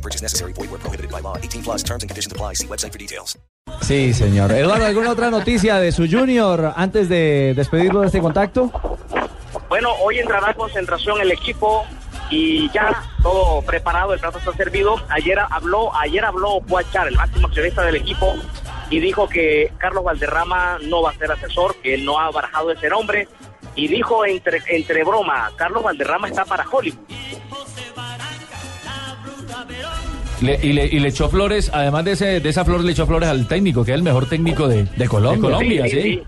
No purchase necessary. Void where prohibited by law. 18 plus terms and conditions apply. See website for details. Sí, señor. Eduardo, ¿alguna otra noticia de su junior antes de despedirlo de este contacto? Bueno, hoy entrará a concentración el equipo y ya todo preparado, el plato está servido. Ayer habló, ayer habló Puachar, el máximo accionista del equipo, y dijo que Carlos Valderrama no va a ser asesor, que él no ha barajado ese nombre, y dijo entre, entre broma, Carlos Valderrama está para Hollywood. Le- y, le, y le echó flores, además de, ese, de esa flor, le echó flores al técnico, que es el mejor técnico de, de Colombia. De Colombia, sí.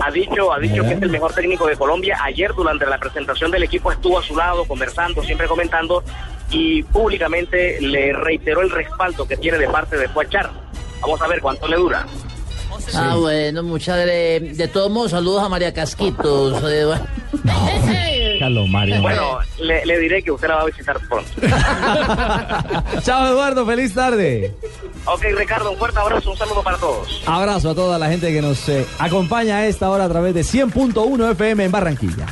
Ha dicho, ha dicho Eh. que es el mejor técnico de Colombia. Ayer durante la presentación del equipo estuvo a su lado, conversando, siempre comentando, y públicamente le reiteró el respaldo que tiene de parte de Puachar. Vamos a ver cuánto le dura. Ah, bueno, muchas de, de todos modos, saludos a María Casquitos. Carlos Mario. Bueno, le, le diré que usted la va a visitar pronto. Chao, Eduardo. Feliz tarde. ok, Ricardo, un fuerte abrazo, un saludo para todos. Abrazo a toda la gente que nos eh, acompaña a esta hora a través de 100.1 FM en Barranquilla.